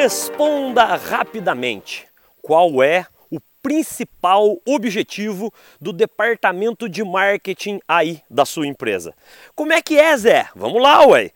responda rapidamente qual é o principal objetivo do departamento de marketing aí da sua empresa. Como é que é, Zé? Vamos lá, ué.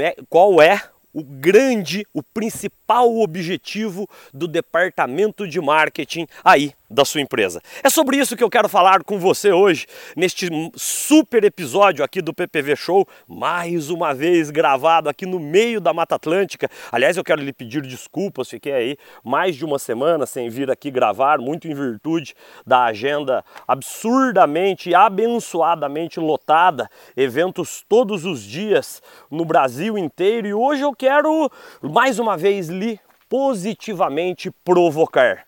É, qual é o grande, o principal objetivo do departamento de marketing aí da sua empresa. É sobre isso que eu quero falar com você hoje, neste super episódio aqui do PPV Show, mais uma vez gravado aqui no meio da Mata Atlântica. Aliás, eu quero lhe pedir desculpas, fiquei aí mais de uma semana sem vir aqui gravar, muito em virtude da agenda absurdamente abençoadamente lotada, eventos todos os dias no Brasil inteiro, e hoje eu quero mais uma vez lhe positivamente provocar.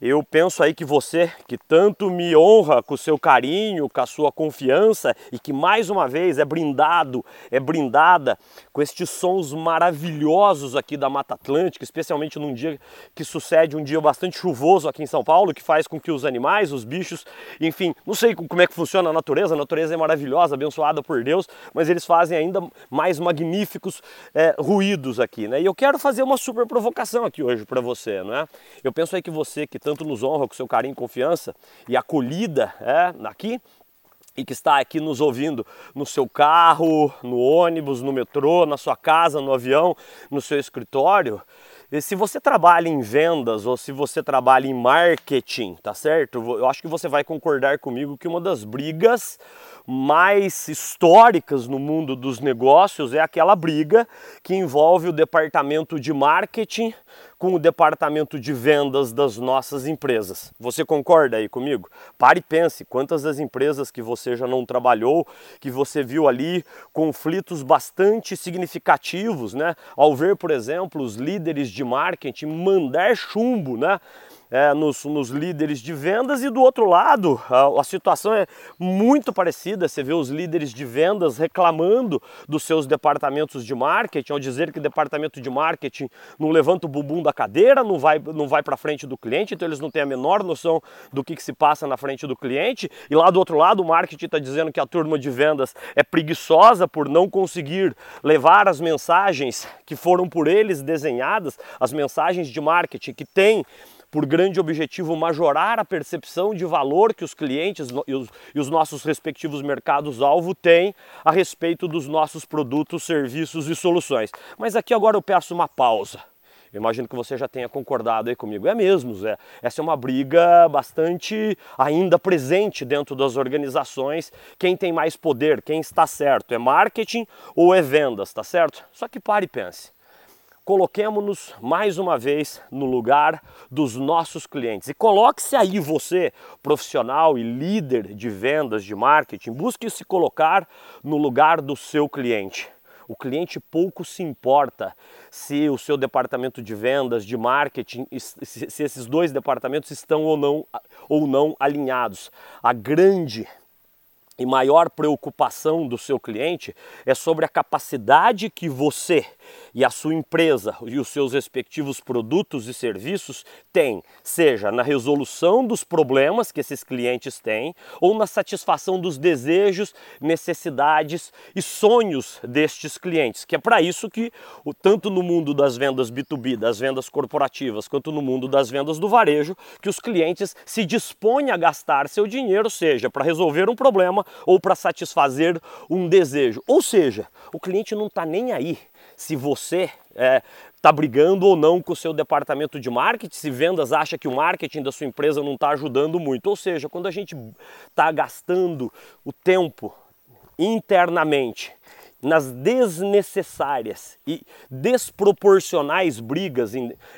Eu penso aí que você, que tanto me honra com o seu carinho, com a sua confiança e que mais uma vez é brindado, é brindada com estes sons maravilhosos aqui da Mata Atlântica, especialmente num dia que sucede um dia bastante chuvoso aqui em São Paulo, que faz com que os animais, os bichos, enfim, não sei como é que funciona a natureza, a natureza é maravilhosa, abençoada por Deus, mas eles fazem ainda mais magníficos é, ruídos aqui, né? E eu quero fazer uma super provocação aqui hoje para você, não é? Eu penso aí que você que tanto nos honra com seu carinho e confiança e acolhida é, aqui e que está aqui nos ouvindo no seu carro, no ônibus, no metrô, na sua casa, no avião, no seu escritório. E se você trabalha em vendas ou se você trabalha em marketing, tá certo? Eu acho que você vai concordar comigo que uma das brigas mais históricas no mundo dos negócios é aquela briga que envolve o departamento de marketing com o departamento de vendas das nossas empresas. Você concorda aí comigo? Pare e pense quantas das empresas que você já não trabalhou, que você viu ali conflitos bastante significativos, né? Ao ver, por exemplo, os líderes de marketing mandar chumbo, né? É, nos, nos, líderes de vendas e do outro lado a, a, situação é muito parecida. Você vê os líderes de vendas reclamando dos seus departamentos de marketing, ao dizer que o departamento de marketing não levanta o bumbum da cadeira, não vai, não vai para frente do cliente, então eles não têm a menor noção do que, que se passa na frente do cliente. E lá do outro lado o marketing está dizendo que a turma de vendas é preguiçosa por não conseguir levar as mensagens que foram por eles desenhadas, as mensagens de marketing que têm por grande objetivo majorar a percepção de valor que os clientes e os, e os nossos respectivos mercados-alvo têm a respeito dos nossos produtos, serviços e soluções. Mas aqui agora eu peço uma pausa. Eu imagino que você já tenha concordado aí comigo. É mesmo, Zé. Essa é uma briga bastante ainda presente dentro das organizações. Quem tem mais poder, quem está certo, é marketing ou é vendas, tá certo? Só que pare e pense coloquemos-nos mais uma vez no lugar dos nossos clientes. E coloque-se aí você, profissional e líder de vendas, de marketing, busque se colocar no lugar do seu cliente. O cliente pouco se importa se o seu departamento de vendas, de marketing, se esses dois departamentos estão ou não, ou não alinhados. A grande e maior preocupação do seu cliente é sobre a capacidade que você e a sua empresa e os seus respectivos produtos e serviços têm, seja na resolução dos problemas que esses clientes têm ou na satisfação dos desejos, necessidades e sonhos destes clientes, que é para isso que tanto no mundo das vendas B2B, das vendas corporativas, quanto no mundo das vendas do varejo, que os clientes se dispõem a gastar seu dinheiro, seja para resolver um problema ou para satisfazer um desejo. Ou seja, o cliente não está nem aí se você está é, tá brigando ou não com o seu departamento de marketing, se vendas acha que o marketing da sua empresa não está ajudando muito. Ou seja, quando a gente está gastando o tempo internamente nas desnecessárias e desproporcionais brigas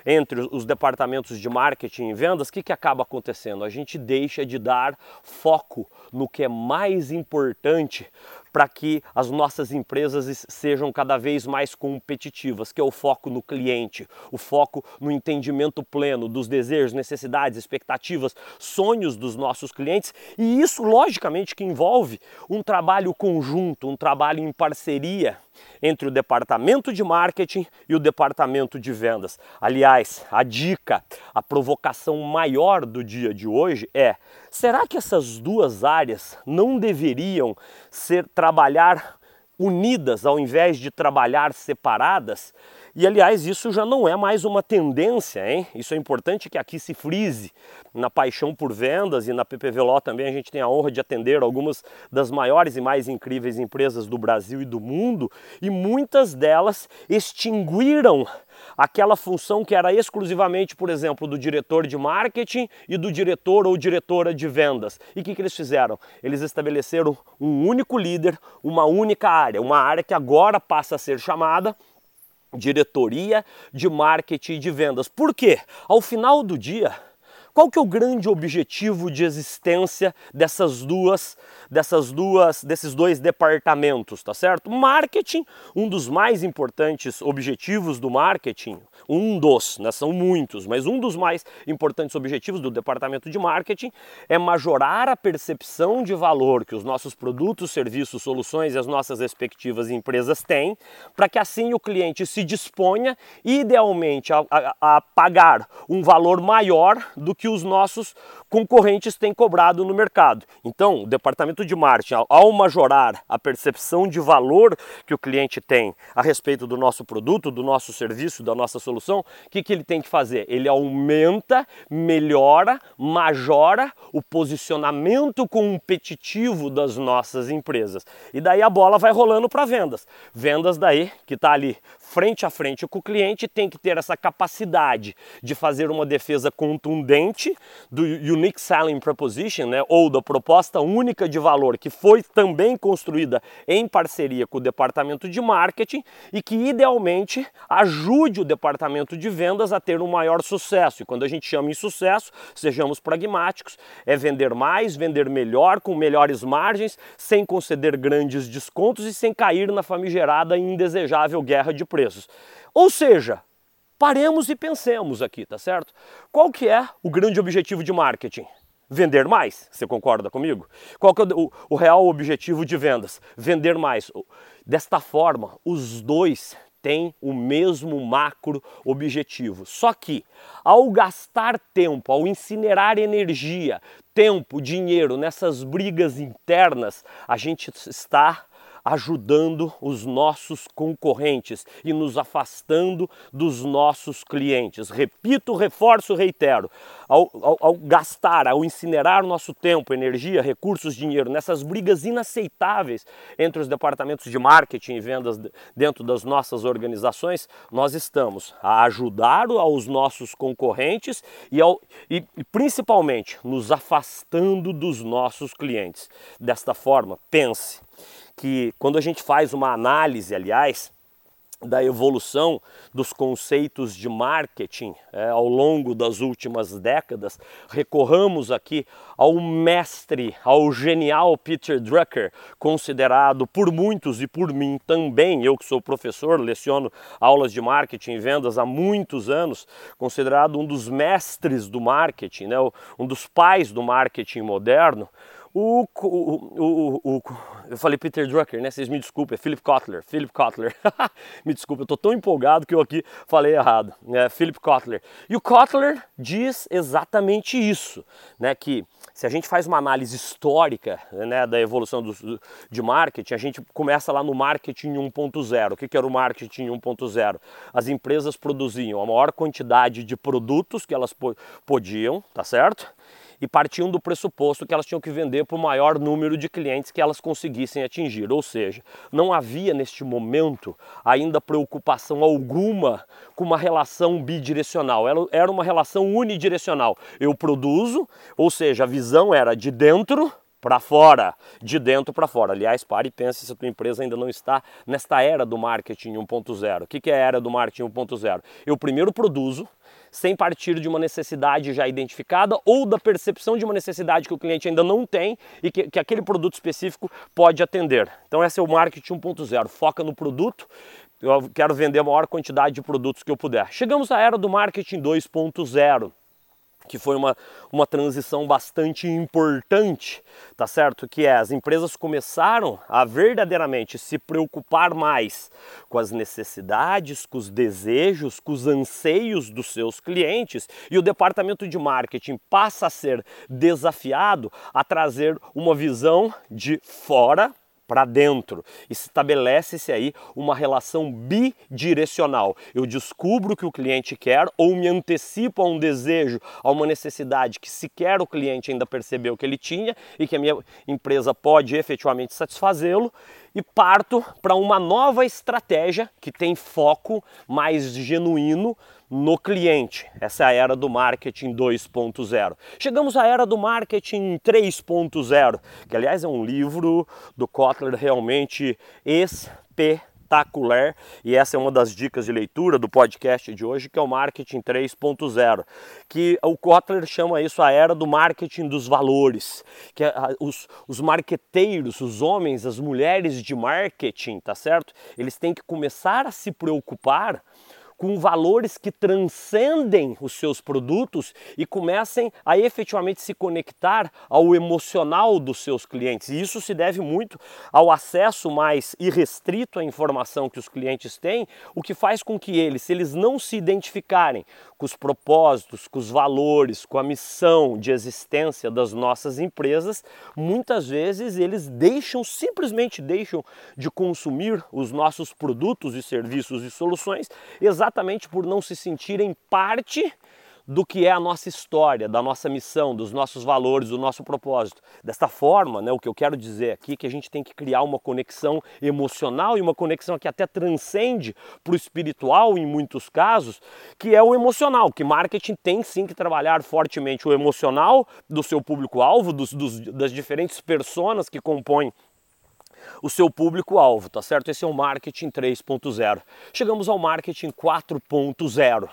entre os departamentos de marketing e vendas, o que, que acaba acontecendo? A gente deixa de dar foco no que é mais importante para que as nossas empresas sejam cada vez mais competitivas, que é o foco no cliente, o foco no entendimento pleno dos desejos, necessidades, expectativas, sonhos dos nossos clientes, e isso logicamente que envolve um trabalho conjunto, um trabalho em parceria entre o departamento de marketing e o departamento de vendas. Aliás, a dica, a provocação maior do dia de hoje é: será que essas duas áreas não deveriam ser trabalhar unidas ao invés de trabalhar separadas? E aliás, isso já não é mais uma tendência, hein? Isso é importante que aqui se frise. Na Paixão por Vendas e na PPVLO também a gente tem a honra de atender algumas das maiores e mais incríveis empresas do Brasil e do mundo, e muitas delas extinguiram aquela função que era exclusivamente, por exemplo, do diretor de marketing e do diretor ou diretora de vendas. E o que, que eles fizeram? Eles estabeleceram um único líder, uma única área, uma área que agora passa a ser chamada diretoria de marketing e de vendas. Por quê? Ao final do dia, qual que é o grande objetivo de existência dessas duas, dessas duas, desses dois departamentos, tá certo? Marketing, um dos mais importantes objetivos do marketing, um dos, né, são muitos, mas um dos mais importantes objetivos do departamento de marketing é majorar a percepção de valor que os nossos produtos, serviços, soluções e as nossas respectivas empresas têm, para que assim o cliente se disponha idealmente a, a, a pagar um valor maior do que os nossos concorrentes têm cobrado no mercado. Então, o departamento de marketing, ao majorar a percepção de valor que o cliente tem a respeito do nosso produto, do nosso serviço, da nossa solução, o que, que ele tem que fazer? Ele aumenta, melhora, majora o posicionamento competitivo das nossas empresas. E daí a bola vai rolando para vendas. Vendas daí, que está ali frente a frente com o cliente, tem que ter essa capacidade de fazer uma defesa contundente do Unique Selling Proposition, né, ou da proposta única de valor, que foi também construída em parceria com o departamento de marketing e que idealmente ajude o departamento de vendas a ter um maior sucesso. E quando a gente chama em sucesso, sejamos pragmáticos, é vender mais, vender melhor, com melhores margens, sem conceder grandes descontos e sem cair na famigerada e indesejável guerra de preços preços. Ou seja, paremos e pensemos aqui, tá certo? Qual que é o grande objetivo de marketing? Vender mais, você concorda comigo? Qual que é o, o real objetivo de vendas? Vender mais. Desta forma, os dois têm o mesmo macro objetivo. Só que, ao gastar tempo, ao incinerar energia, tempo, dinheiro nessas brigas internas, a gente está ajudando os nossos concorrentes e nos afastando dos nossos clientes. Repito, reforço, reitero: ao, ao, ao gastar, ao incinerar nosso tempo, energia, recursos, dinheiro nessas brigas inaceitáveis entre os departamentos de marketing e vendas dentro das nossas organizações, nós estamos a ajudar aos nossos concorrentes e, ao, e, e principalmente nos afastando dos nossos clientes. Desta forma, pense que quando a gente faz uma análise, aliás, da evolução dos conceitos de marketing é, ao longo das últimas décadas, recorramos aqui ao mestre, ao genial Peter Drucker, considerado por muitos e por mim também, eu que sou professor, leciono aulas de marketing e vendas há muitos anos, considerado um dos mestres do marketing, né, um dos pais do marketing moderno, o, o, o, o, eu falei Peter Drucker, né? Vocês me desculpem, é Philip Kotler. Philip Kotler. me desculpa, eu tô tão empolgado que eu aqui falei errado. É Philip Kotler. E o Kotler diz exatamente isso, né? Que se a gente faz uma análise histórica né, da evolução do, de marketing, a gente começa lá no marketing 1.0. O que, que era o marketing 1.0? As empresas produziam a maior quantidade de produtos que elas podiam, tá certo? E partiam do pressuposto que elas tinham que vender para o maior número de clientes que elas conseguissem atingir. Ou seja, não havia neste momento ainda preocupação alguma com uma relação bidirecional, era uma relação unidirecional. Eu produzo, ou seja, a visão era de dentro para fora, de dentro para fora. Aliás, pare e pense se a tua empresa ainda não está nesta era do marketing 1.0. O que é a era do marketing 1.0? Eu primeiro produzo, sem partir de uma necessidade já identificada ou da percepção de uma necessidade que o cliente ainda não tem e que, que aquele produto específico pode atender. Então, esse é o marketing 1.0. Foca no produto, eu quero vender a maior quantidade de produtos que eu puder. Chegamos à era do marketing 2.0 que foi uma, uma transição bastante importante, tá certo? Que é as empresas começaram a verdadeiramente se preocupar mais com as necessidades, com os desejos, com os anseios dos seus clientes e o departamento de marketing passa a ser desafiado a trazer uma visão de fora para dentro. Estabelece-se aí uma relação bidirecional. Eu descubro o que o cliente quer ou me antecipo a um desejo, a uma necessidade que sequer o cliente ainda percebeu que ele tinha e que a minha empresa pode efetivamente satisfazê-lo e parto para uma nova estratégia que tem foco mais genuíno no cliente. Essa é a era do marketing 2.0. Chegamos à era do marketing 3.0, que aliás é um livro do Kotler realmente espetacular e essa é uma das dicas de leitura do podcast de hoje, que é o marketing 3.0, que o Kotler chama isso a era do marketing dos valores, que os, os marqueteiros, os homens, as mulheres de marketing, tá certo? Eles têm que começar a se preocupar com valores que transcendem os seus produtos e comecem a efetivamente se conectar ao emocional dos seus clientes. E isso se deve muito ao acesso mais irrestrito à informação que os clientes têm, o que faz com que eles, se eles não se identificarem com os propósitos, com os valores, com a missão de existência das nossas empresas, muitas vezes eles deixam, simplesmente deixam de consumir os nossos produtos e serviços e soluções exatamente por não se sentirem parte do que é a nossa história, da nossa missão, dos nossos valores, do nosso propósito. Desta forma, né, o que eu quero dizer aqui é que a gente tem que criar uma conexão emocional e uma conexão que até transcende para o espiritual em muitos casos, que é o emocional, que marketing tem sim que trabalhar fortemente o emocional do seu público-alvo, dos, dos, das diferentes personas que compõem o seu público-alvo, tá certo? Esse é o marketing 3.0. Chegamos ao marketing 4.0.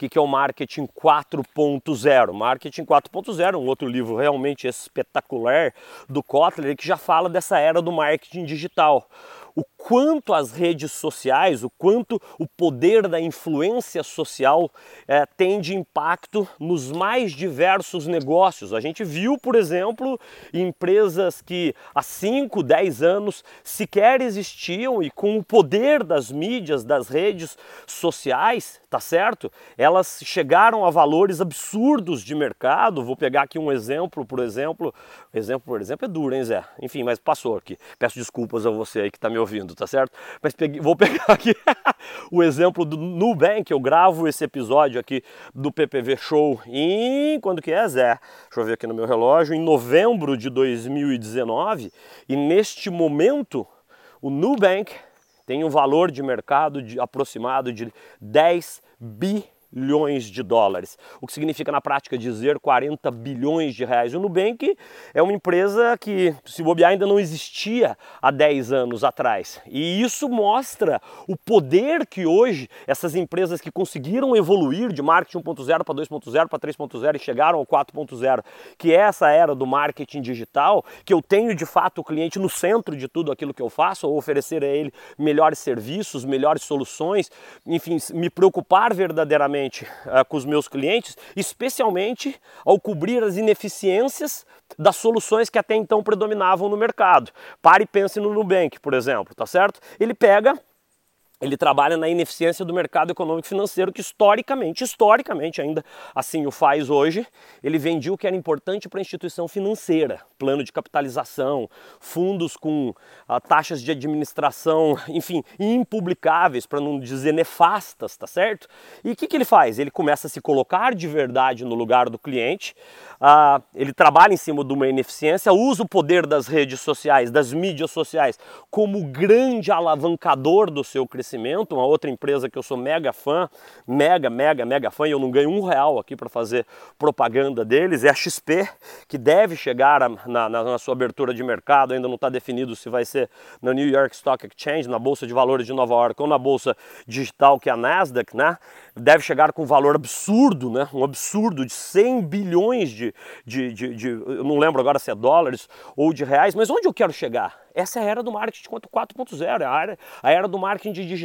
Que, que é o marketing 4.0? Marketing 4.0, um outro livro realmente espetacular do Kotler, que já fala dessa era do marketing digital o quanto as redes sociais, o quanto o poder da influência social é, tem de impacto nos mais diversos negócios. A gente viu, por exemplo, empresas que há 5, 10 anos sequer existiam e com o poder das mídias, das redes sociais, tá certo? Elas chegaram a valores absurdos de mercado. Vou pegar aqui um exemplo, por exemplo, exemplo, por exemplo, é duro, hein, Zé? Enfim, mas passou aqui. Peço desculpas a você aí que está me ouvindo, tá certo? Mas vou pegar aqui o exemplo do Nubank. Eu gravo esse episódio aqui do PPV Show em quando que é, Zé? Deixa eu ver aqui no meu relógio, em novembro de 2019. E neste momento, o Nubank tem um valor de mercado de, aproximado de 10 bilhões bilhões de dólares, o que significa na prática dizer 40 bilhões de reais. O Nubank é uma empresa que, se bobear, ainda não existia há 10 anos atrás. E isso mostra o poder que hoje essas empresas que conseguiram evoluir de marketing 1.0 para 2.0 para 3.0 e chegaram ao 4.0, que é essa era do marketing digital, que eu tenho de fato o cliente no centro de tudo aquilo que eu faço, ou oferecer a ele melhores serviços, melhores soluções, enfim, me preocupar verdadeiramente uh, com os meus clientes, especialmente ao cobrir as ineficiências das soluções que até então predominavam no mercado. Pare e pense no Nubank, por exemplo, tá certo? Ele pega ele trabalha na ineficiência do mercado econômico financeiro que historicamente, historicamente ainda assim o faz hoje, ele vendia o que era importante para a instituição financeira, plano de capitalização, fundos com ah, taxas de administração, enfim, impublicáveis, para não dizer nefastas, tá certo? E o que, que ele faz? Ele começa a se colocar de verdade no lugar do cliente, ah, ele trabalha em cima de uma ineficiência, usa o poder das redes sociais, das mídias sociais, como grande alavancador do seu crescimento. Uma outra empresa que eu sou mega fã, mega, mega, mega fã, e eu não ganho um real aqui para fazer propaganda deles, é a XP, que deve chegar a, na, na, sua abertura de mercado, ainda não está definido se vai ser na New York Stock Exchange, na Bolsa de Valores de Nova York ou na Bolsa Digital, que é a Nasdaq, né? Deve chegar com um valor absurdo, né? Um absurdo de 100 bilhões de de, de, de, eu não lembro agora se é dólares ou de reais, mas onde eu quero chegar? Essa é a era do marketing 4.0, a era, a era do marketing digital,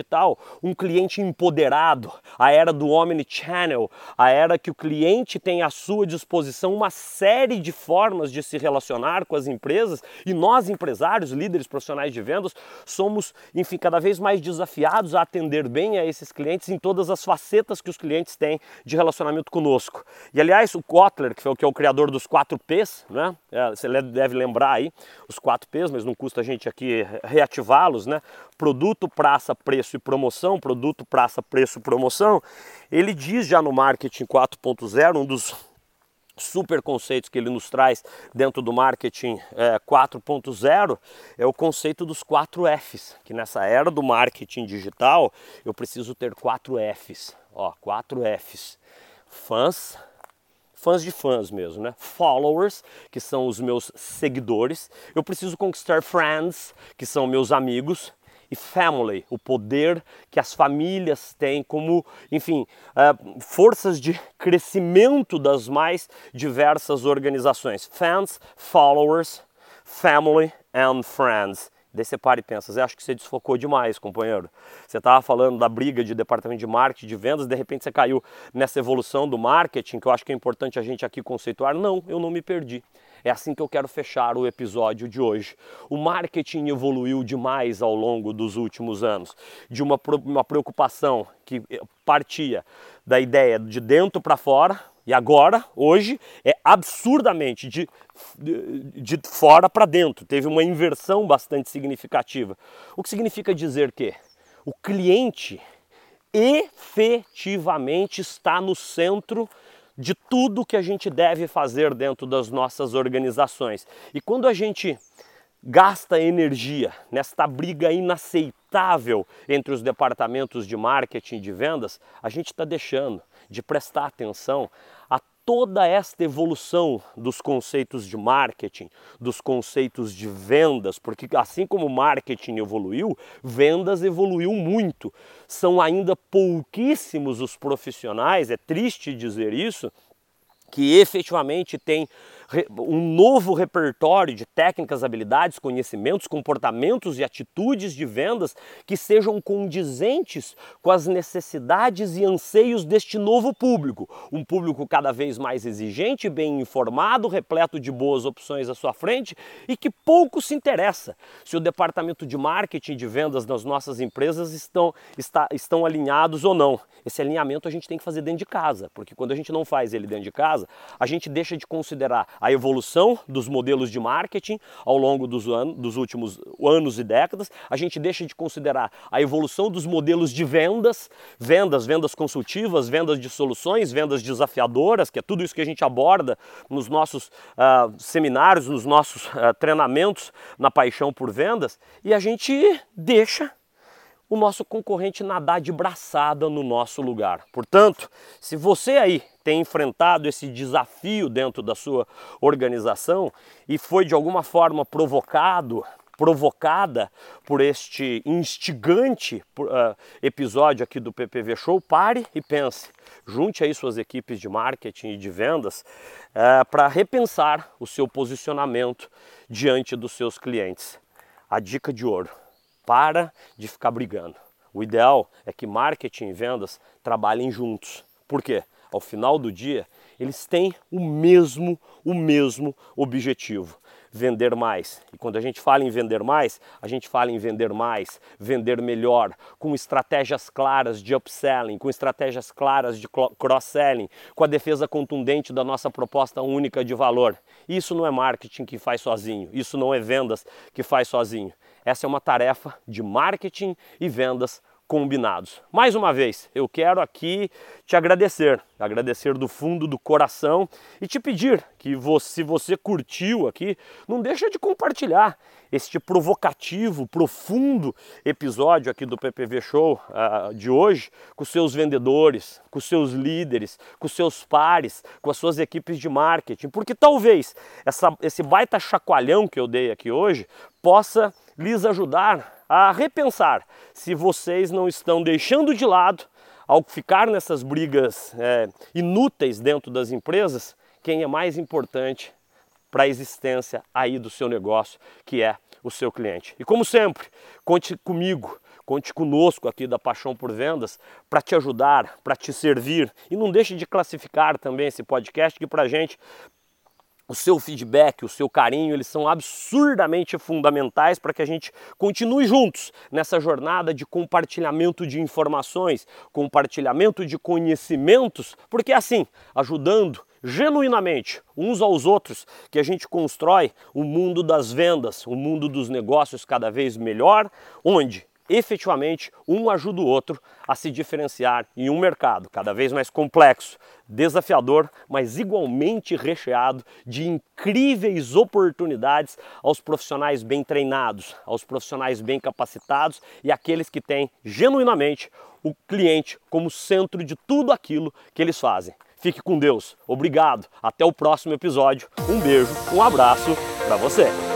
um cliente empoderado, a era do omnichannel, a era que o cliente tem à sua disposição uma série de formas de se relacionar com as empresas e nós empresários, líderes profissionais de vendas, somos, enfim, cada vez mais desafiados a atender bem a esses clientes em todas as facetas que os clientes têm de relacionamento conosco. E aliás, o Kotler, que foi que é o criador dos 4 P's, né? É, você deve lembrar aí os 4 P's, mas não custa a gente aqui reativá-los, né? Produto, praça, preço e promoção, produto, praça, preço, promoção. Ele diz já no marketing 4.0, um dos super conceitos que ele nos traz dentro do marketing é, 4.0 é o conceito dos 4 Fs, que nessa era do marketing digital eu preciso ter 4 Fs, ó, 4 Fs. Fãs, fãs de fãs mesmo, né? Followers, que são os meus seguidores. Eu preciso conquistar friends, que são meus amigos e family, o poder que as famílias têm como, enfim, uh, forças de crescimento das mais diversas organizações. Fans, followers, family and friends. Daí você para e pensa, acho que você desfocou demais, companheiro. Você estava falando da briga de departamento de marketing, de vendas, de repente você caiu nessa evolução do marketing, que eu acho que é importante a gente aqui conceituar. Não, eu não me perdi. É assim que eu quero fechar o episódio de hoje. O marketing evoluiu demais ao longo dos últimos anos, de uma, uma preocupação que partia da ideia de dentro para fora, e agora, hoje, é absurdamente de, de, de fora para dentro. Teve uma inversão bastante significativa. O que significa dizer que o cliente efetivamente está no centro de tudo que a gente deve fazer dentro das nossas organizações. E quando a gente gasta energia nesta briga inaceitável entre os departamentos de marketing e de vendas, a gente está deixando de prestar atenção toda esta evolução dos conceitos de marketing, dos conceitos de vendas, porque assim como marketing evoluiu, vendas evoluiu muito. São ainda pouquíssimos os profissionais, é triste dizer isso, que efetivamente tem um novo repertório de técnicas, habilidades, conhecimentos, comportamentos e atitudes de vendas que sejam condizentes com as necessidades e anseios deste novo público. Um público cada vez mais exigente, bem informado, repleto de boas opções à sua frente e que pouco se interessa se o departamento de marketing de vendas das nossas empresas estão, está, estão alinhados ou não. Esse alinhamento a gente tem que fazer dentro de casa, porque quando a gente não faz ele dentro de casa, a gente deixa de considerar a evolução dos modelos de marketing ao longo dos, anos, dos últimos anos e décadas, a gente deixa de considerar a evolução dos modelos de vendas, vendas, vendas consultivas, vendas de soluções, vendas desafiadoras, que é tudo isso que a gente aborda nos nossos uh, seminários, nos nossos uh, treinamentos na paixão por vendas, e a gente deixa o nosso concorrente nadar de braçada no nosso lugar. Portanto, se você aí tem enfrentado esse desafio dentro da sua organização e foi de alguma forma provocado, provocada por este instigante uh, episódio aqui do PPV Show, pare e pense. Junte aí suas equipes de marketing e de vendas uh, para repensar o seu posicionamento diante dos seus clientes. A dica de ouro para de ficar brigando. O ideal é que marketing e vendas trabalhem juntos. Por quê? Ao final do dia, eles têm o mesmo, o mesmo objetivo, vender mais. E quando a gente fala em vender mais, a gente fala em vender mais, vender melhor, com estratégias claras de upselling, com estratégias claras de cross-selling, com a defesa contundente da nossa proposta única de valor. Isso não é marketing que faz sozinho, isso não é vendas que faz sozinho. Essa é uma tarefa de marketing e vendas combinados. Mais uma vez, eu quero aqui te agradecer, agradecer do fundo do coração e te pedir que você, se você curtiu aqui, não deixa de compartilhar este provocativo, profundo episódio aqui do PPV Show uh, de hoje com seus vendedores, com seus líderes, com seus pares, com as suas equipes de marketing, porque talvez essa, esse baita chacoalhão que eu dei aqui hoje possa lhes ajudar a repensar se vocês não estão deixando de lado, ao ficar nessas brigas é, inúteis dentro das empresas, quem é mais importante para a existência aí do seu negócio, que é o seu cliente. E como sempre, conte comigo, conte conosco aqui da Paixão por Vendas para te ajudar, para te servir. E não deixe de classificar também esse podcast, que para a gente o seu feedback, o seu carinho, eles são absurdamente fundamentais para que a gente continue juntos nessa jornada de compartilhamento de informações, compartilhamento de conhecimentos, porque assim, ajudando genuinamente uns aos outros, que a gente constrói o mundo das vendas, o mundo dos negócios cada vez melhor, onde efetivamente um ajuda o outro a se diferenciar em um mercado cada vez mais complexo, desafiador, mas igualmente recheado de incríveis oportunidades aos profissionais bem treinados, aos profissionais bem capacitados e aqueles que têm genuinamente o cliente como centro de tudo aquilo que eles fazem. Fique com Deus. Obrigado. Até o próximo episódio. Um beijo, um abraço para você.